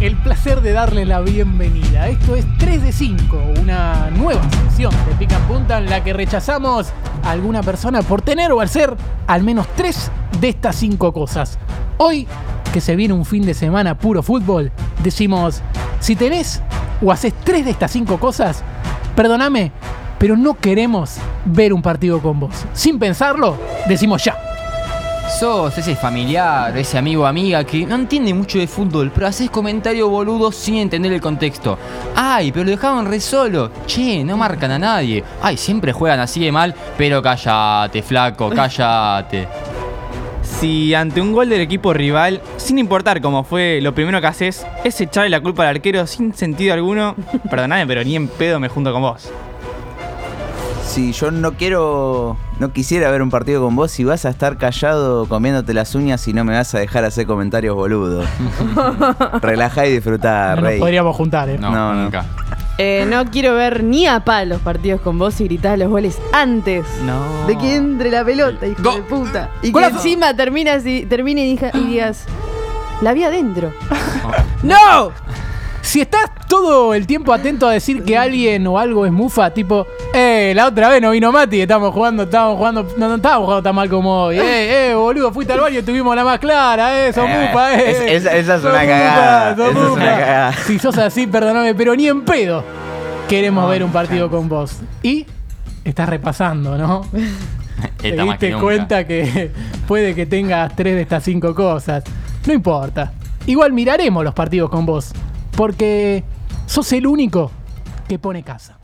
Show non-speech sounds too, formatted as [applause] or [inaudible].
el placer de darle la bienvenida. Esto es 3 de 5, una nueva sección de Pica en Punta en la que rechazamos a alguna persona por tener o hacer al menos 3 de estas 5 cosas. Hoy, que se viene un fin de semana puro fútbol, decimos, si tenés o haces 3 de estas 5 cosas, perdóname, pero no queremos ver un partido con vos. Sin pensarlo, decimos ya. Sos ese familiar, ese amigo o amiga que no entiende mucho de fútbol, pero haces comentarios boludos sin entender el contexto. Ay, pero lo dejaban re solo. Che, no marcan a nadie. Ay, siempre juegan así de mal, pero cállate, flaco, [laughs] cállate. Si ante un gol del equipo rival, sin importar cómo fue, lo primero que haces es echarle la culpa al arquero sin sentido alguno, [laughs] perdoname, pero ni en pedo me junto con vos. Si yo no quiero, no quisiera ver un partido con vos, si vas a estar callado comiéndote las uñas y no me vas a dejar hacer comentarios boludos. [laughs] Relajá y disfrutá, No nos rey. podríamos juntar, ¿eh? No, No, no. nunca. Eh, no quiero ver ni a palos partidos con vos y gritar los goles antes No. de que entre la pelota, hijo Go- de puta. Y que Golazo. encima terminas y, termine y digas, la vi adentro. [laughs] ¡No! Si estás todo el tiempo atento a decir que alguien o algo es mufa, tipo, eh, la otra vez no vino Mati, estamos jugando, estábamos jugando, no, no estábamos jugando tan mal como hoy, [laughs] eh, eh, boludo, fuiste al baño y tuvimos la más clara, eh, sos Eh, mufa, eh. es- esa- esa es una mufa, cagada, esa es una cagada. Si sos así, perdóname, pero ni en pedo queremos ver un partido con vos. Y estás repasando, ¿no? [laughs] Te diste cuenta que [laughs] puede que tengas tres de estas cinco cosas. No importa. Igual miraremos los partidos con vos. Porque sos el único que pone casa.